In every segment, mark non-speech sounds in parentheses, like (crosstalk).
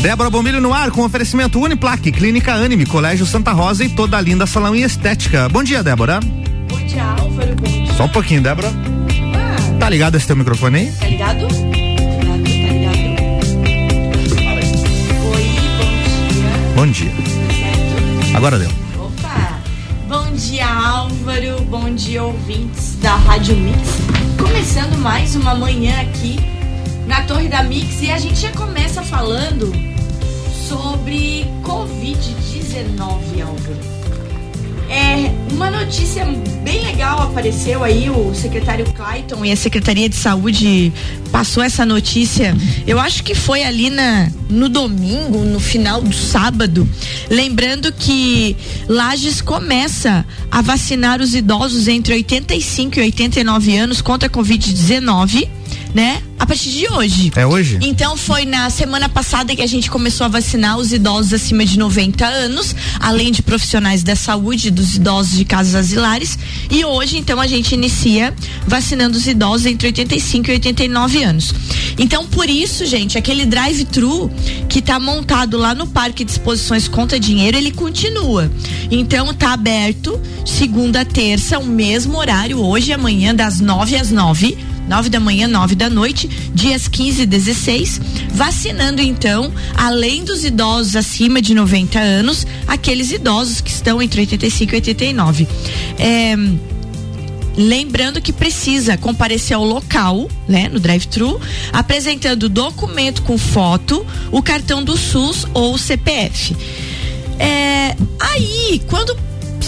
Débora Bombilho no ar com oferecimento Uniplaque, Clínica Anime, Colégio Santa Rosa e toda a linda salão e estética. Bom dia, Débora. Bom dia, Álvaro. Bom dia. Só um pouquinho, Débora. Ah. Tá ligado esse teu microfone aí? Tá ligado? Tá ligado, tá ligado. Oi, bom dia. Bom dia. Certo? Agora deu. Opa. Bom dia, Álvaro. Bom dia, ouvintes da Rádio Mix. Começando mais uma manhã aqui na Torre da Mix e a gente já começa falando sobre Covid-19, Álvaro. É, uma notícia bem legal apareceu aí, o secretário Clayton e a Secretaria de Saúde passou essa notícia. Eu acho que foi ali na, no domingo, no final do sábado. Lembrando que Lages começa a vacinar os idosos entre 85 e 89 anos contra a Covid-19 né? A partir de hoje. É hoje? Então foi na semana passada que a gente começou a vacinar os idosos acima de 90 anos, além de profissionais da saúde, dos idosos de casas asilares. E hoje, então, a gente inicia vacinando os idosos entre 85 e 89 anos. Então, por isso, gente, aquele drive-thru que está montado lá no Parque de Exposições Conta Dinheiro, ele continua. Então, tá aberto segunda, terça, o mesmo horário, hoje e amanhã, das 9 às 9 9 da manhã, 9 da noite, dias 15 e 16, vacinando então, além dos idosos acima de 90 anos, aqueles idosos que estão entre 85 e 89. É, Lembrando que precisa comparecer ao local, né, no drive-thru, apresentando documento com foto, o cartão do SUS ou o CPF. É, aí, quando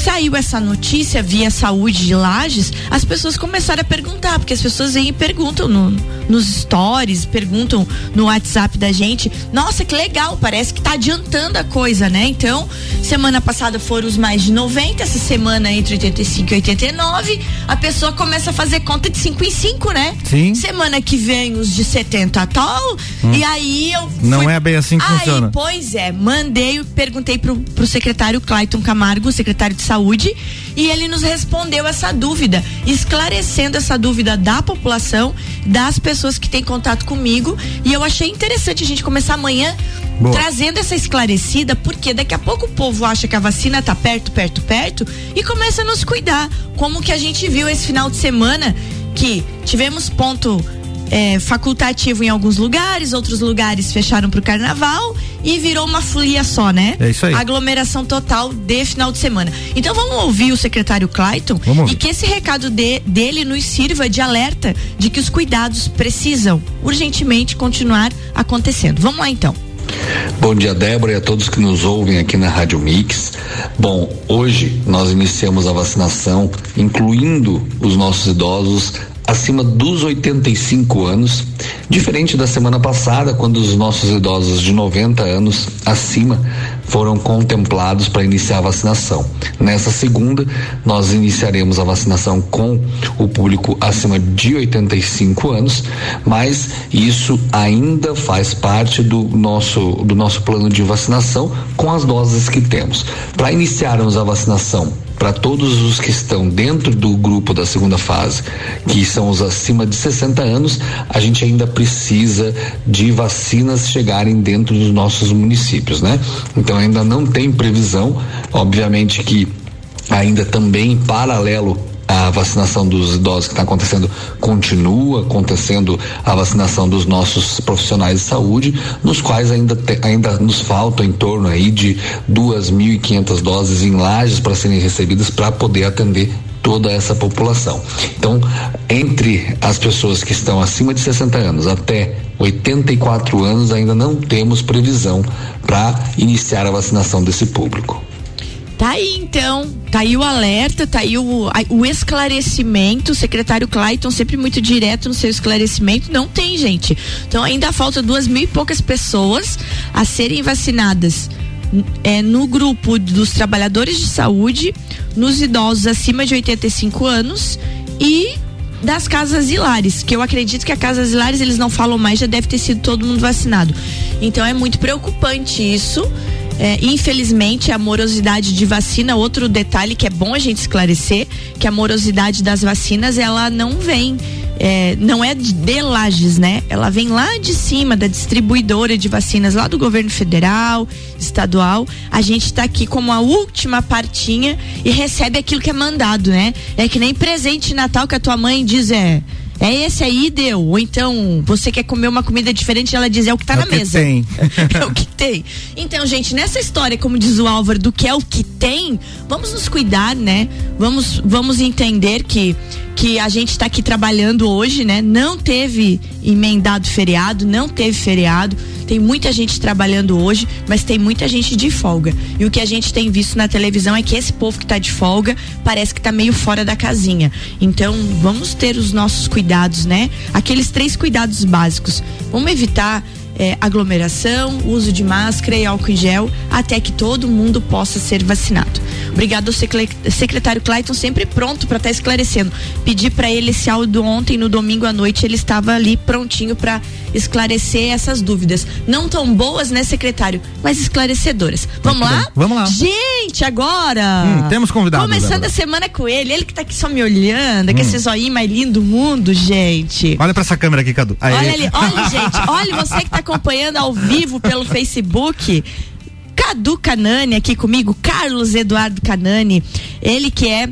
saiu essa notícia via saúde de Lages, as pessoas começaram a perguntar, porque as pessoas vêm e perguntam no, nos stories, perguntam no WhatsApp da gente. Nossa, que legal, parece que tá adiantando a coisa, né? Então, semana passada foram os mais de 90, essa semana entre 85 e 89, a pessoa começa a fazer conta de 5 em 5, né? Sim. Semana que vem os de 70 tal, hum. e aí eu fui... Não é bem assim que aí, funciona. Pois é, mandei, perguntei pro, pro secretário Clayton Camargo, secretário de saúde, e ele nos respondeu essa dúvida, esclarecendo essa dúvida da população, das pessoas que têm contato comigo. E eu achei interessante a gente começar amanhã Boa. trazendo essa esclarecida, porque daqui a pouco o povo acha que a vacina tá perto, perto, perto e começa a nos cuidar. Como que a gente viu esse final de semana que tivemos ponto é, facultativo em alguns lugares, outros lugares fecharam para o carnaval e virou uma folia só, né? É isso aí. Aglomeração total de final de semana. Então vamos ouvir o secretário Clayton e que esse recado de, dele nos sirva de alerta de que os cuidados precisam urgentemente continuar acontecendo. Vamos lá então. Bom dia, Débora, e a todos que nos ouvem aqui na Rádio Mix. Bom, hoje nós iniciamos a vacinação, incluindo os nossos idosos acima dos 85 anos, diferente da semana passada, quando os nossos idosos de 90 anos acima foram contemplados para iniciar a vacinação. Nessa segunda, nós iniciaremos a vacinação com o público acima de 85 anos, mas isso ainda faz parte do nosso do nosso plano de vacinação com as doses que temos. Para iniciarmos a vacinação para todos os que estão dentro do grupo da segunda fase, que são os acima de 60 anos, a gente ainda precisa de vacinas chegarem dentro dos nossos municípios, né? Então ainda não tem previsão, obviamente que ainda também em paralelo a vacinação dos idosos que está acontecendo continua acontecendo a vacinação dos nossos profissionais de saúde, nos quais ainda, te, ainda nos faltam em torno aí de 2.500 doses em lajes para serem recebidas para poder atender toda essa população. Então, entre as pessoas que estão acima de 60 anos até 84 anos, ainda não temos previsão para iniciar a vacinação desse público. Tá aí então, tá aí o alerta, tá aí o, o esclarecimento. O secretário Clayton sempre muito direto no seu esclarecimento. Não tem, gente. Então ainda falta duas mil e poucas pessoas a serem vacinadas é, no grupo dos trabalhadores de saúde, nos idosos acima de 85 anos e das casas asilares, que eu acredito que a casa asilares eles não falam mais, já deve ter sido todo mundo vacinado. Então é muito preocupante isso. É, infelizmente, a morosidade de vacina, outro detalhe que é bom a gente esclarecer, que a morosidade das vacinas, ela não vem é, não é de Lages, né? Ela vem lá de cima da distribuidora de vacinas lá do governo federal, estadual. A gente está aqui como a última partinha e recebe aquilo que é mandado, né? É que nem presente de Natal que a tua mãe diz é é esse aí, deu. Ou então, você quer comer uma comida diferente, ela diz, é o que tá é na o mesa. Que tem. (laughs) é o que tem. Então, gente, nessa história, como diz o Álvaro, do que é o que tem, vamos nos cuidar, né? Vamos, vamos entender que que a gente está aqui trabalhando hoje, né? Não teve emendado feriado, não teve feriado. Tem muita gente trabalhando hoje, mas tem muita gente de folga. E o que a gente tem visto na televisão é que esse povo que está de folga parece que está meio fora da casinha. Então, vamos ter os nossos cuidados, né? Aqueles três cuidados básicos. Vamos evitar é, aglomeração, uso de máscara e álcool em gel, até que todo mundo possa ser vacinado. Obrigado ao secretário Clayton, sempre pronto para estar tá esclarecendo. Pedi para ele esse áudio ontem, no domingo à noite, ele estava ali prontinho para esclarecer essas dúvidas. Não tão boas, né, secretário? Mas esclarecedoras. Vamos lá? Vamos lá. Gente, agora. Hum, temos convidado. Começando a semana com ele, ele que tá aqui só me olhando, hum. com esse zoinho mais lindo do mundo, gente. Olha para essa câmera aqui, Cadu. Aí. Olha ali, olha, gente, (laughs) olha você que tá acompanhando ao vivo pelo Facebook. Cadu Canani aqui comigo, Carlos Eduardo Canani, ele que é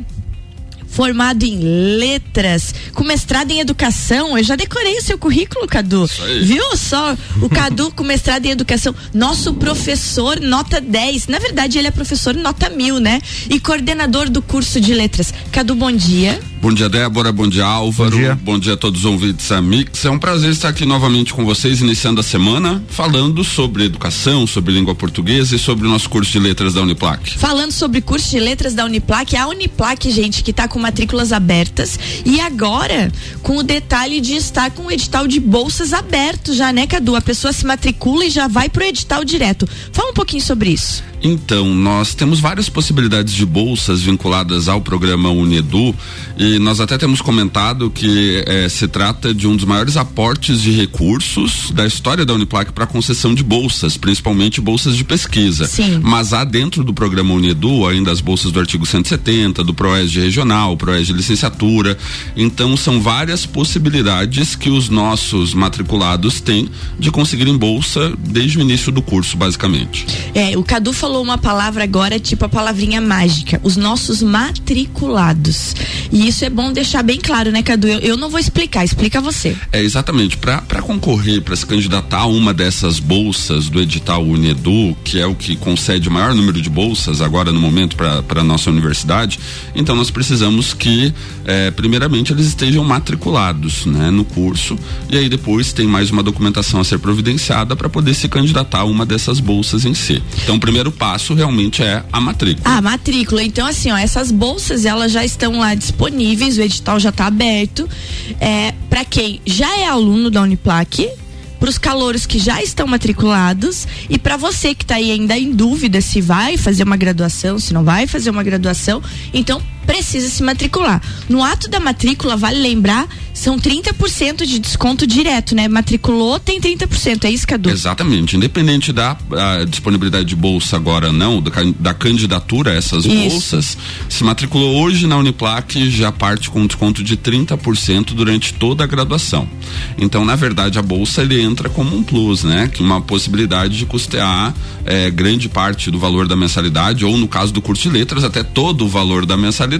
formado em letras, com mestrado em educação. Eu já decorei o seu currículo, Cadu. Viu só? O Cadu com mestrado em educação. Nosso professor nota 10. Na verdade, ele é professor nota mil, né? E coordenador do curso de letras. Cadu, bom dia. Bom dia, Débora. Bom dia, Álvaro. Bom dia, bom dia a todos os ouvintes da Mix. É um prazer estar aqui novamente com vocês, iniciando a semana, falando sobre educação, sobre língua portuguesa e sobre o nosso curso de letras da Uniplac. Falando sobre curso de letras da Uniplac, a Uniplac, gente, que está com matrículas abertas e agora com o detalhe de estar com o edital de bolsas aberto já, né, Cadu? A pessoa se matricula e já vai pro edital direto. Fala um pouquinho sobre isso. Então, nós temos várias possibilidades de bolsas vinculadas ao programa Unedu e nós até temos comentado que eh, se trata de um dos maiores aportes de recursos da história da Uniplac para concessão de bolsas, principalmente bolsas de pesquisa. Sim. Mas há dentro do programa Unedu ainda as bolsas do artigo 170, do PROES de regional, PROES de licenciatura. Então, são várias possibilidades que os nossos matriculados têm de conseguirem bolsa desde o início do curso, basicamente. É, o Cadu falou uma palavra agora, tipo a palavrinha mágica, os nossos matriculados. E isso é bom deixar bem claro, né, Cadu? Eu, eu não vou explicar, explica você. É, exatamente. Para concorrer, para se candidatar a uma dessas bolsas do edital Unedu, que é o que concede o maior número de bolsas agora no momento para a nossa universidade, então nós precisamos que, é, primeiramente, eles estejam matriculados né, no curso. E aí depois tem mais uma documentação a ser providenciada para poder se candidatar a uma dessas bolsas em si. Então, o primeiro passo realmente é a matrícula. A matrícula. Então, assim, ó, essas bolsas elas já estão lá disponíveis, o edital já está aberto. É, para quem já é aluno da Uniplac, para os calouros que já estão matriculados e para você que está aí ainda em dúvida se vai fazer uma graduação, se não vai fazer uma graduação, então precisa se matricular. No ato da matrícula, vale lembrar, são 30% de desconto direto, né? Matriculou, tem 30%, é isso, Cadu? Exatamente. Independente da disponibilidade de bolsa agora não, da, da candidatura a essas isso. bolsas, se matriculou hoje na Uniplac, já parte com desconto de 30% durante toda a graduação. Então, na verdade, a bolsa ele entra como um plus, né? Que uma possibilidade de custear é, grande parte do valor da mensalidade, ou no caso do curso de letras, até todo o valor da mensalidade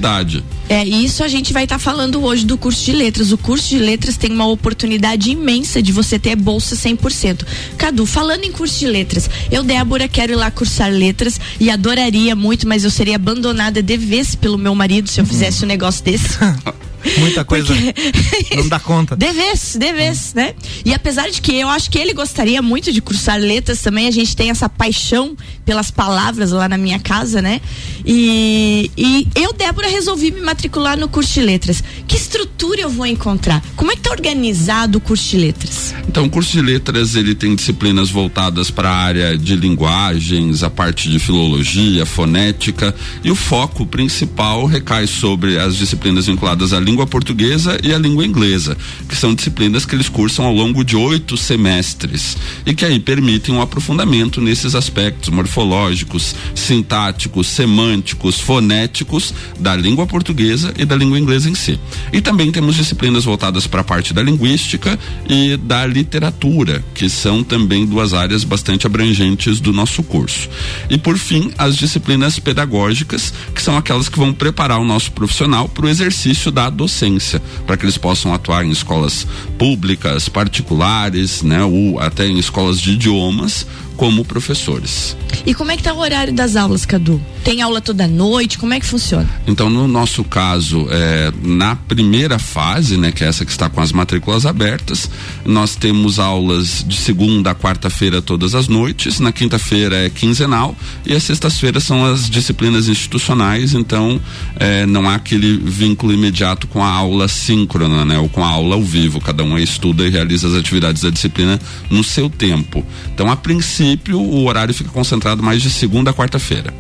é, isso a gente vai estar tá falando hoje do curso de letras. O curso de letras tem uma oportunidade imensa de você ter bolsa 100%. Cadu, falando em curso de letras, eu, Débora, quero ir lá cursar letras e adoraria muito, mas eu seria abandonada de vez pelo meu marido se eu fizesse um negócio desse. (laughs) Muita coisa. Porque... (laughs) não dá conta. Deves, deves, né? E apesar de que eu acho que ele gostaria muito de cursar letras também, a gente tem essa paixão pelas palavras lá na minha casa, né? E, e eu, Débora, resolvi me matricular no curso de letras. Que estrutura eu vou encontrar? Como é que tá organizado o curso de letras? Então, o curso de letras, ele tem disciplinas voltadas para a área de linguagens, a parte de filologia, fonética, e o foco principal recai sobre as disciplinas vinculadas à língua língua portuguesa e a língua inglesa, que são disciplinas que eles cursam ao longo de oito semestres e que aí permitem um aprofundamento nesses aspectos morfológicos, sintáticos, semânticos, fonéticos da língua portuguesa e da língua inglesa em si. E também temos disciplinas voltadas para a parte da linguística e da literatura, que são também duas áreas bastante abrangentes do nosso curso. E por fim, as disciplinas pedagógicas, que são aquelas que vão preparar o nosso profissional para o exercício da docência, para que eles possam atuar em escolas públicas, particulares, né, ou até em escolas de idiomas, como professores. E como é que tá o horário das aulas, Cadu? Tem aula toda noite? Como é que funciona? Então, no nosso caso, é, na primeira fase, né, que é essa que está com as matrículas abertas, nós temos aulas de segunda a quarta-feira todas as noites, na quinta-feira é quinzenal e as sextas-feiras são as disciplinas institucionais, então é, não há aquele vínculo imediato com a aula síncrona, né, ou com a aula ao vivo. Cada um estuda e realiza as atividades da disciplina no seu tempo. Então, a princípio princípio, o horário fica concentrado mais de segunda a quarta-feira.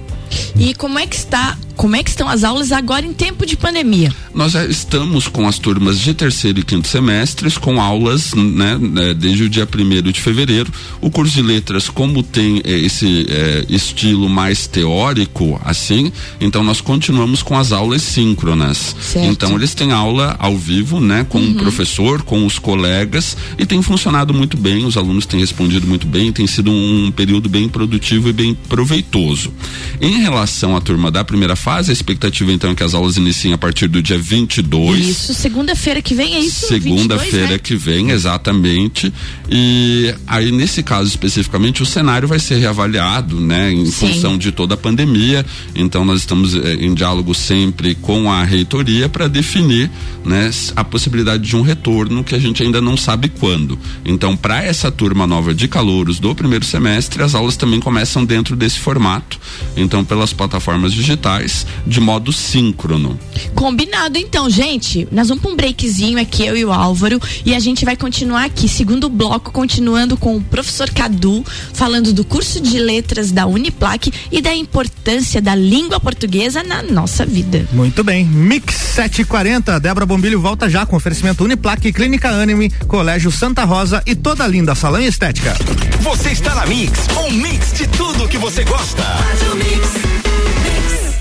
E como é que está como é que estão as aulas agora em tempo de pandemia? Nós já estamos com as turmas de terceiro e quinto semestres com aulas, né, né desde o dia primeiro de fevereiro. O curso de letras, como tem eh, esse eh, estilo mais teórico, assim, então nós continuamos com as aulas síncronas. Certo. Então eles têm aula ao vivo, né, com uhum. o professor, com os colegas e tem funcionado muito bem. Os alunos têm respondido muito bem, tem sido um período bem produtivo e bem proveitoso. Em relação à turma da primeira fase. A expectativa então é que as aulas iniciem a partir do dia 22. Isso, segunda-feira que vem é isso? Segunda-feira né? que vem, exatamente. E aí nesse caso especificamente o cenário vai ser reavaliado, né, em Sim. função de toda a pandemia. Então nós estamos eh, em diálogo sempre com a reitoria para definir, né, a possibilidade de um retorno que a gente ainda não sabe quando. Então para essa turma nova de calouros do primeiro semestre, as aulas também começam dentro desse formato. Então pelas plataformas digitais de modo síncrono. Combinado então, gente. Nós vamos para um breakzinho aqui, eu e o Álvaro, e a gente vai continuar aqui, segundo bloco, continuando com o professor Cadu, falando do curso de letras da Uniplac e da importância da língua portuguesa na nossa vida. Muito bem. Mix 740, Débora Bombilho volta já com oferecimento Uniplac, Clínica Anime, Colégio Santa Rosa e toda linda salão e estética. Você está na Mix, um mix de tudo que você gosta. Faz o mix.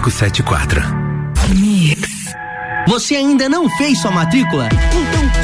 574. Mix. Você ainda não fez sua matrícula?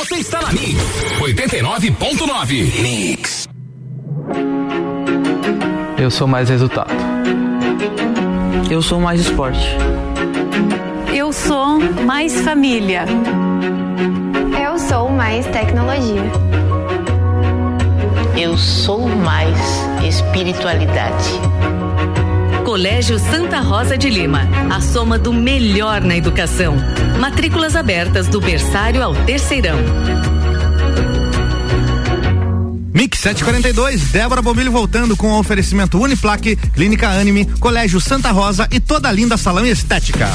Você está na Mix 89.9. Mix. Eu sou mais resultado. Eu sou mais esporte. Eu sou mais família. Eu sou mais tecnologia. Eu sou mais espiritualidade. Colégio Santa Rosa de Lima, a soma do melhor na educação. Matrículas abertas do berçário ao terceirão. Mix 742, Débora Bombilho voltando com o oferecimento Uniplaque, Clínica Anime, Colégio Santa Rosa e toda a linda salão estética.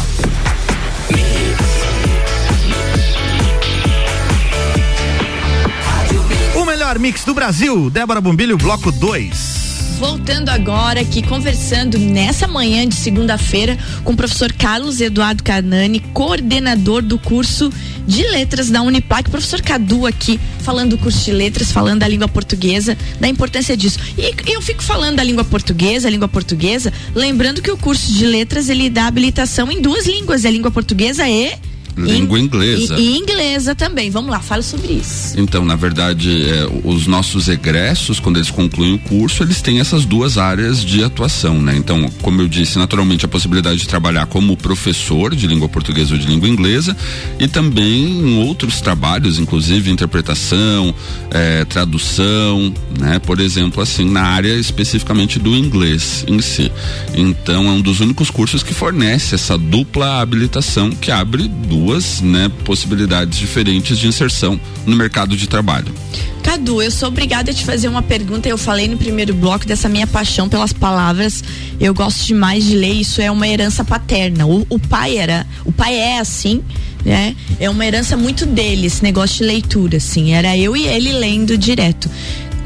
O melhor mix do Brasil, Débora Bombilho, bloco 2. Voltando agora aqui, conversando nessa manhã de segunda-feira com o professor Carlos Eduardo Carnani, coordenador do curso de letras da Uniplac. Professor Cadu aqui, falando do curso de letras, falando da língua portuguesa, da importância disso. E eu fico falando da língua portuguesa, língua portuguesa, lembrando que o curso de letras ele dá habilitação em duas línguas, é língua portuguesa e Língua inglesa. E, e, inglesa também. Vamos lá, fala sobre isso. Então, na verdade, é, os nossos egressos, quando eles concluem o curso, eles têm essas duas áreas de atuação, né? Então, como eu disse, naturalmente a possibilidade de trabalhar como professor de língua portuguesa ou de língua inglesa e também em outros trabalhos, inclusive interpretação, é, tradução, né? Por exemplo, assim, na área especificamente do inglês em si. Então, é um dos únicos cursos que fornece essa dupla habilitação que abre duas duas né, possibilidades diferentes de inserção no mercado de trabalho. Cadu, eu sou obrigada a te fazer uma pergunta. Eu falei no primeiro bloco dessa minha paixão pelas palavras. Eu gosto demais de ler. Isso é uma herança paterna. O, o pai era, o pai é assim, né? É uma herança muito dele esse negócio de leitura, assim. Era eu e ele lendo direto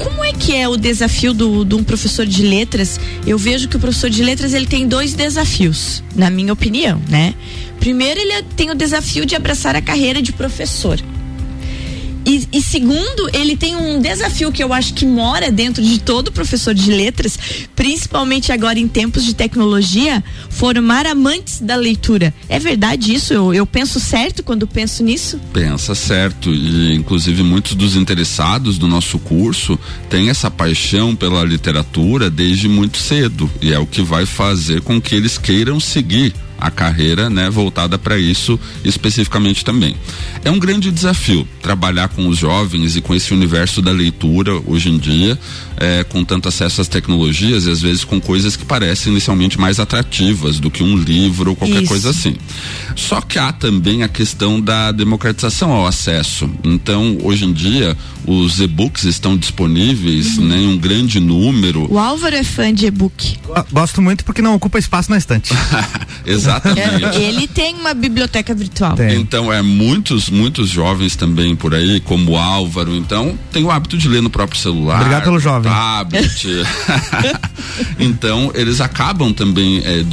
como é que é o desafio do, de um professor de letras? Eu vejo que o professor de letras ele tem dois desafios, na minha opinião, né? Primeiro, ele tem o desafio de abraçar a carreira de professor. E, e, segundo, ele tem um desafio que eu acho que mora dentro de todo professor de letras, principalmente agora em tempos de tecnologia, formar amantes da leitura. É verdade isso? Eu, eu penso certo quando penso nisso? Pensa certo. E inclusive muitos dos interessados do nosso curso têm essa paixão pela literatura desde muito cedo. E é o que vai fazer com que eles queiram seguir a carreira, né, voltada para isso especificamente também. É um grande desafio trabalhar com os jovens e com esse universo da leitura hoje em dia, é, com tanto acesso às tecnologias e às vezes com coisas que parecem inicialmente mais atrativas do que um livro ou qualquer isso. coisa assim. Só que há também a questão da democratização ao acesso. Então, hoje em dia, os e-books estão disponíveis uhum. né, em um grande número. O Álvaro é fã de e-book. Gosto muito porque não ocupa espaço na estante. (laughs) (laughs) Exatamente. É, ele tem uma biblioteca virtual. Tem. Então, é muitos, muitos jovens também por aí, como o Álvaro, então, tem o hábito de ler no próprio celular. Obrigado pelo jovem. Tablet. (laughs) (laughs) então, eles acabam também é,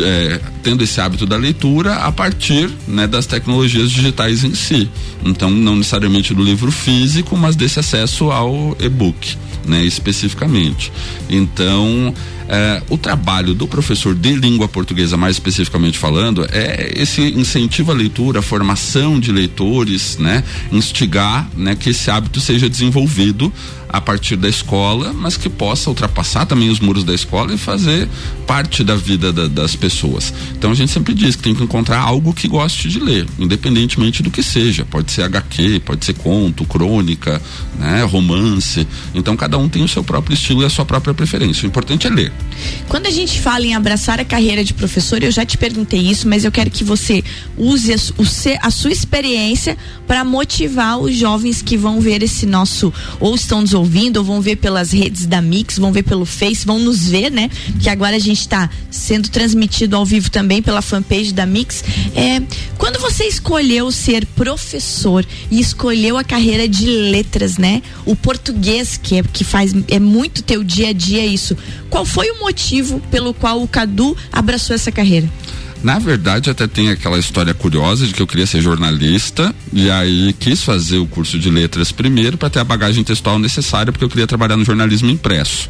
é, tendo esse hábito da leitura a partir né, das tecnologias digitais em si. Então, não necessariamente do livro físico, mas desse acesso ao e-book, né, especificamente. Então, é, o trabalho do professor de língua portuguesa, mais especificamente falando, é esse incentivo à leitura, a formação de leitores, né? Instigar, né? Que esse hábito seja desenvolvido a partir da escola, mas que possa ultrapassar também os muros da escola e fazer parte da vida da, das pessoas. Então a gente sempre diz que tem que encontrar algo que goste de ler, independentemente do que seja. Pode ser HQ, pode ser conto, crônica, né, romance. Então cada um tem o seu próprio estilo e a sua própria preferência. O importante é ler. Quando a gente fala em abraçar a carreira de professor, eu já te perguntei isso, mas eu quero que você use a, o, a sua experiência para motivar os jovens que vão ver esse nosso ou estão nos ouvindo ou vão ver pelas redes da Mix, vão ver pelo Face, vão nos ver, né? Que agora a gente está sendo transmitido ao vivo também pela fanpage da Mix. É, quando você escolheu ser professor e escolheu a carreira de letras, né? O português que é que faz é muito teu dia a dia isso. Qual foi o motivo pelo qual o Cadu abraçou essa carreira? Na verdade, até tem aquela história curiosa de que eu queria ser jornalista e aí quis fazer o curso de letras primeiro para ter a bagagem textual necessária porque eu queria trabalhar no jornalismo impresso.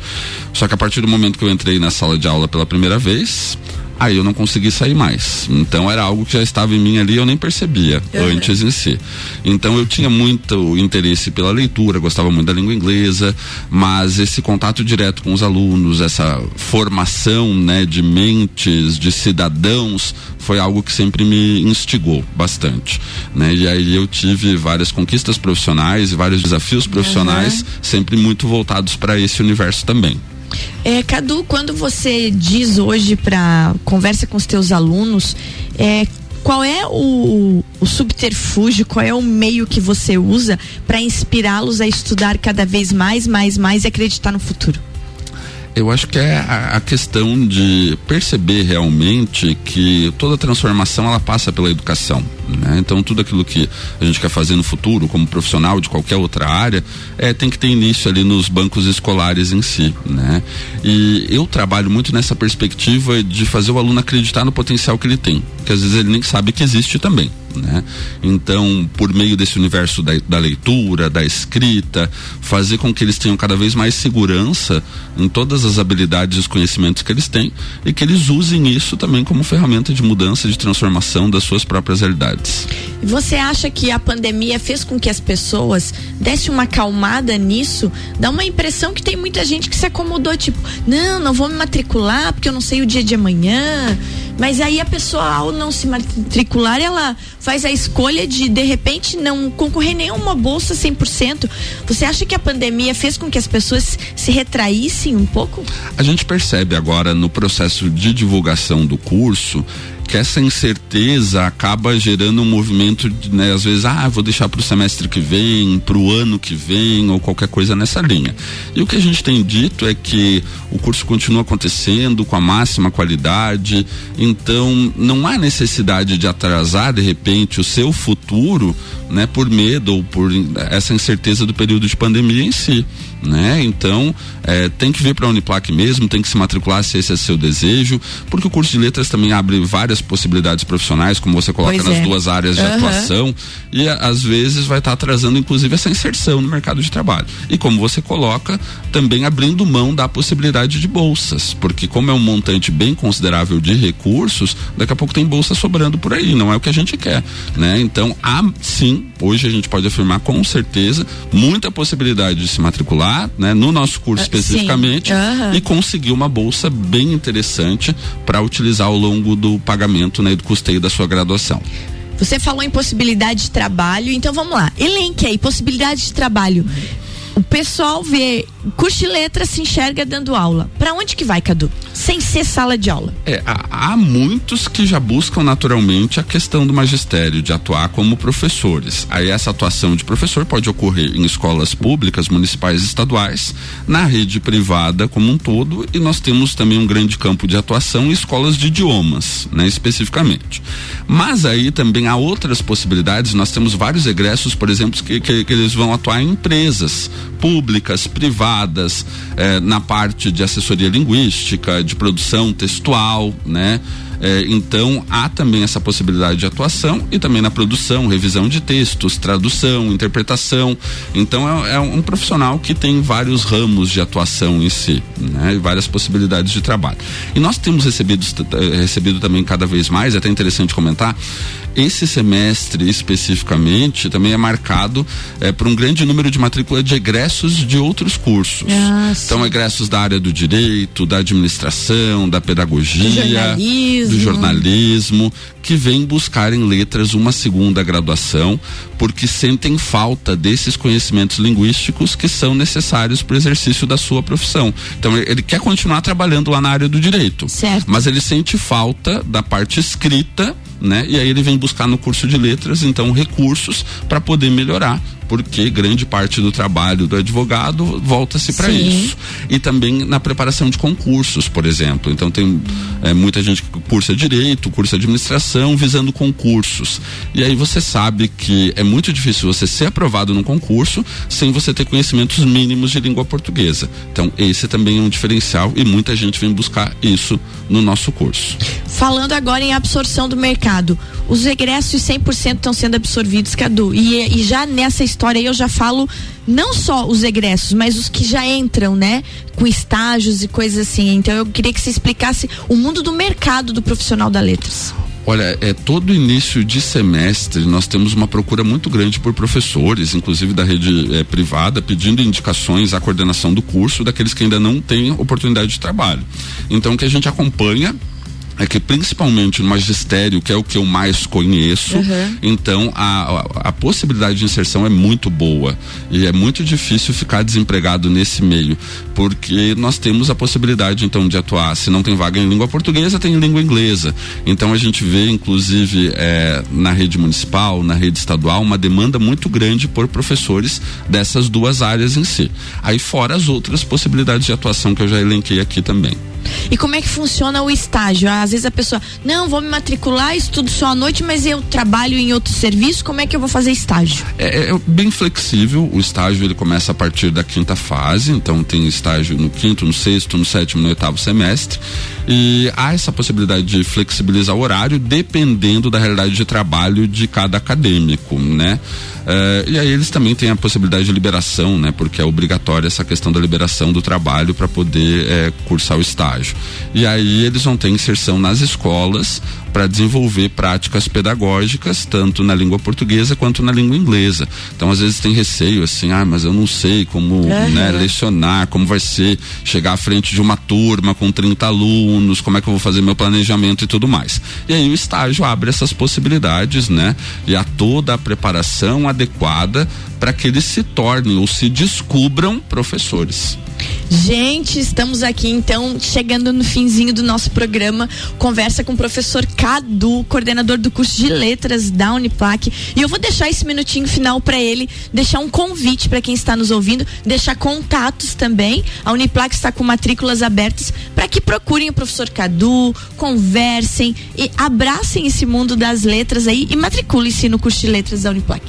Só que a partir do momento que eu entrei na sala de aula pela primeira vez, aí eu não consegui sair mais. Então era algo que já estava em mim ali, eu nem percebia antes em si. Então eu tinha muito interesse pela leitura, gostava muito da língua inglesa, mas esse contato direto com os alunos, essa formação, né, de mentes, de cidadãos, foi algo que sempre me instigou bastante, né? E aí eu tive várias conquistas profissionais e vários desafios profissionais, uhum. sempre muito voltados para esse universo também. É, Cadu, quando você diz hoje para conversa com os teus alunos, é, qual é o, o, subterfúgio, qual é o meio que você usa para inspirá-los a estudar cada vez mais, mais, mais e acreditar no futuro? Eu acho que é a, a, questão de perceber realmente que toda transformação ela passa pela educação Né? Então tudo aquilo que a gente quer fazer no futuro, como profissional de qualquer outra área, é, tem que ter início ali nos bancos escolares em si. Né? E eu trabalho muito nessa perspectiva de fazer o aluno acreditar no potencial que ele tem, que às vezes ele nem sabe que existe também. Né? Então, por meio desse universo da, da, leitura, da escrita, fazer com que eles tenham cada vez mais segurança em todas as habilidades e os conhecimentos que eles têm e que eles usem isso também como ferramenta de mudança, de transformação das suas próprias realidades. Você acha que a pandemia fez com que as pessoas dessem uma acalmada nisso? Dá uma impressão que tem muita gente que se acomodou, tipo, não, não vou me matricular porque eu não sei o dia de amanhã. Mas aí a pessoa, ao não se matricular, ela faz a escolha de, de repente, não concorrer nenhuma bolsa 100%. Você acha que a pandemia fez com que as pessoas se retraíssem um pouco? A gente percebe agora no processo de divulgação do curso que essa incerteza acaba gerando um movimento, de, né, às vezes, ah, vou deixar para o semestre que vem, para o ano que vem, ou qualquer coisa nessa linha. E o que a gente tem dito é que o curso continua acontecendo com a máxima qualidade, então não há necessidade de atrasar de repente o seu futuro, né, por medo ou por essa incerteza do período de pandemia em si né? Então, é, tem que vir para a Uniplac mesmo, tem que se matricular se esse é seu desejo, porque o curso de letras também abre várias possibilidades profissionais, como você coloca pois nas é. duas áreas de uhum. atuação, e às vezes vai estar tá atrasando, inclusive, essa inserção no mercado de trabalho. E como você coloca, também abrindo mão da possibilidade de bolsas, porque como é um montante bem considerável de recursos, daqui a pouco tem bolsa sobrando por aí, não é o que a gente quer, né? Então, há sim, hoje a gente pode afirmar com certeza, muita possibilidade de se matricular né, no nosso curso uh, especificamente uhum. e conseguir uma bolsa bem interessante para utilizar ao longo do pagamento né, do custeio da sua graduação. Você falou em possibilidade de trabalho, então vamos lá. Elenque aí, possibilidade de trabalho. O pessoal vê curso de letras se enxerga dando aula. Para onde que vai, Cadu? Sem ser sala de aula. É, há, há, muitos que já buscam naturalmente a questão do magistério, de atuar como professores. Aí essa atuação de professor pode ocorrer em escolas públicas, municipais e estaduais, na rede privada como um todo, e nós temos também um grande campo de atuação em escolas de idiomas, né, especificamente. Mas aí também há outras possibilidades, nós temos vários egressos, por exemplo, que, que, que eles vão atuar em empresas públicas, privadas, eh, na parte de assessoria linguística, de produção textual, né? É, então há também essa possibilidade de atuação e também na produção, revisão de textos, tradução, interpretação. Então é, é um profissional que tem vários ramos de atuação em si, né? várias possibilidades de trabalho. E nós temos recebido, eh, recebido também cada vez mais, é até interessante comentar, esse semestre especificamente também é marcado é, por um grande número de matrícula de egressos de outros cursos. Ah, então, egressos da área do direito, da administração, da pedagogia, do jornalismo, do jornalismo que vêm buscar em letras uma segunda graduação, porque sentem falta desses conhecimentos linguísticos que são necessários para o exercício da sua profissão. Então, ele quer continuar trabalhando lá na área do direito, certo. mas ele sente falta da parte escrita né? E aí ele vem buscar no curso de letras, então, recursos para poder melhorar porque grande parte do trabalho do advogado volta-se para isso. E também na preparação de concursos, por exemplo. Então tem é, muita gente que cursa direito, cursa administração, visando concursos. E aí você sabe que é muito difícil você ser aprovado num concurso sem você ter conhecimentos mínimos de língua portuguesa. Então esse também é um diferencial e muita gente vem buscar isso no nosso curso. Falando agora em absorção do mercado, os egressos 100% estão sendo absorvidos, Cadu. E, e já nessa história eu já falo não só os egressos, mas os que já entram, né? Com estágios e coisas assim. Então eu queria que você explicasse o mundo do mercado do profissional da letras. Olha, é todo início de semestre nós temos uma procura muito grande por professores, inclusive da rede é, privada, pedindo indicações à coordenação do curso daqueles que ainda não têm oportunidade de trabalho. Então, que a gente acompanha é que principalmente no magistério, que é o que eu mais conheço, uhum. então a, a, a, possibilidade de inserção é muito boa e é muito difícil ficar desempregado nesse meio, porque nós temos a possibilidade então de atuar. Se não tem vaga em língua portuguesa, tem em língua inglesa. Então a gente vê, inclusive, é, na rede municipal, na rede estadual, uma demanda muito grande por professores dessas duas áreas em si. Aí fora as outras possibilidades de atuação que eu já elenquei aqui também. E como é que funciona o estágio? Às vezes a pessoa, não, vou me matricular, estudo só à noite, mas eu trabalho em outro serviço, como é que eu vou fazer estágio? É, é bem flexível, o estágio ele começa a partir da quinta fase, então tem estágio no quinto, no sexto, no sétimo, no oitavo semestre. E há essa possibilidade de flexibilizar o horário dependendo da realidade de trabalho de cada acadêmico, né? Eh, e aí eles também têm a possibilidade de liberação, né? Porque é obrigatória essa questão da liberação do trabalho para poder eh, cursar o estágio. E aí eles vão ter inserção nas escolas para desenvolver práticas pedagógicas tanto na língua portuguesa quanto na língua inglesa. Então às vezes tem receio assim, ah, mas eu não sei como Uhum. né, lecionar, como vai ser chegar à frente de uma turma com 30 alunos, como é que eu vou fazer meu planejamento e tudo mais. E aí o estágio abre essas possibilidades, né? E há toda a preparação adequada para que eles se tornem ou se descubram professores. Gente, estamos aqui então chegando no finzinho do nosso programa. Conversa com o professor Cadu, coordenador do curso de letras da Uniplac. E eu vou deixar esse minutinho final para ele, deixar um convite para quem está nos ouvindo, deixar contatos também. A Uniplac está com matrículas abertas para que procurem o professor Cadu, conversem e abracem esse mundo das letras aí e matriculem-se no curso de letras da Uniplac.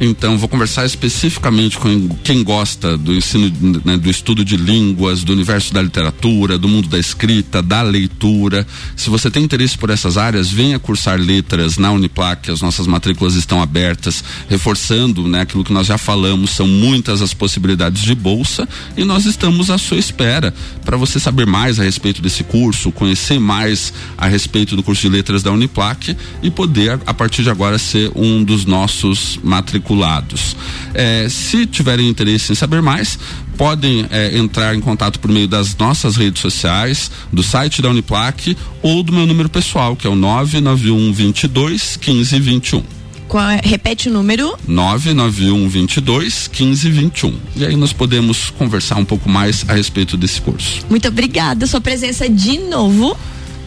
Então, vou conversar especificamente com quem gosta do ensino, né, do estudo de línguas, do universo da literatura, do mundo da escrita, da leitura. Se você tem interesse por essas áreas, venha cursar letras na Uniplac, as nossas matrículas estão abertas, reforçando, né, aquilo que nós já falamos, são muitas as possibilidades de bolsa e nós estamos à sua espera para você saber mais a respeito desse curso, conhecer mais a respeito do curso de letras da Uniplac e poder, a partir de agora, ser um dos nossos matriculados. Eh, se tiverem interesse em saber mais, podem eh, entrar em contato por meio das nossas redes sociais, do site da Uniplac ou do meu número pessoal, que é o 991 22 15 21. Qual é- repete o número. 991 22 15 21. E aí nós podemos conversar um pouco mais a respeito desse curso. Muito obrigada, sua presença de novo.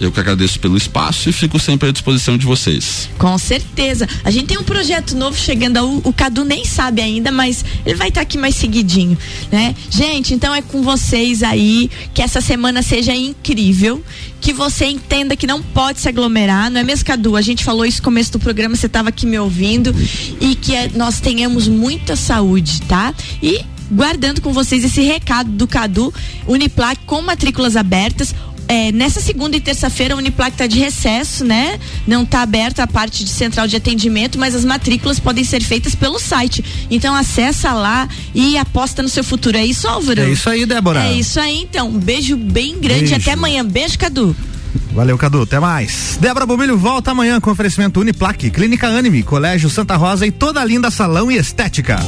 Eu que agradeço pelo espaço e fico sempre à disposição de vocês. Com certeza. A gente tem um projeto novo chegando, o, o Cadu nem sabe ainda, mas ele vai estar aqui mais seguidinho, né? Gente, então é com vocês aí, que essa semana seja incrível, que você entenda que não pode se aglomerar, não é mesmo, Cadu? A gente falou isso no começo do programa, você estava aqui me ouvindo, e que é- nós tenhamos muita saúde, tá? E guardando com vocês esse recado do Cadu, Uniplac com matrículas abertas. É, nessa segunda e terça-feira a Uniplac está de recesso, né? Não está aberta a parte de central de atendimento, mas as matrículas podem ser feitas pelo site. Então acessa lá e aposta no seu futuro. É isso, Álvaro? É isso aí, Débora. É isso aí, então. Um beijo bem grande. Beijo. Até amanhã. Beijo, Cadu. Valeu, Cadu. Até mais. Débora Bombilho volta amanhã com oferecimento Uniplaque, Clínica Anime, Colégio Santa Rosa e toda a linda salão e estética.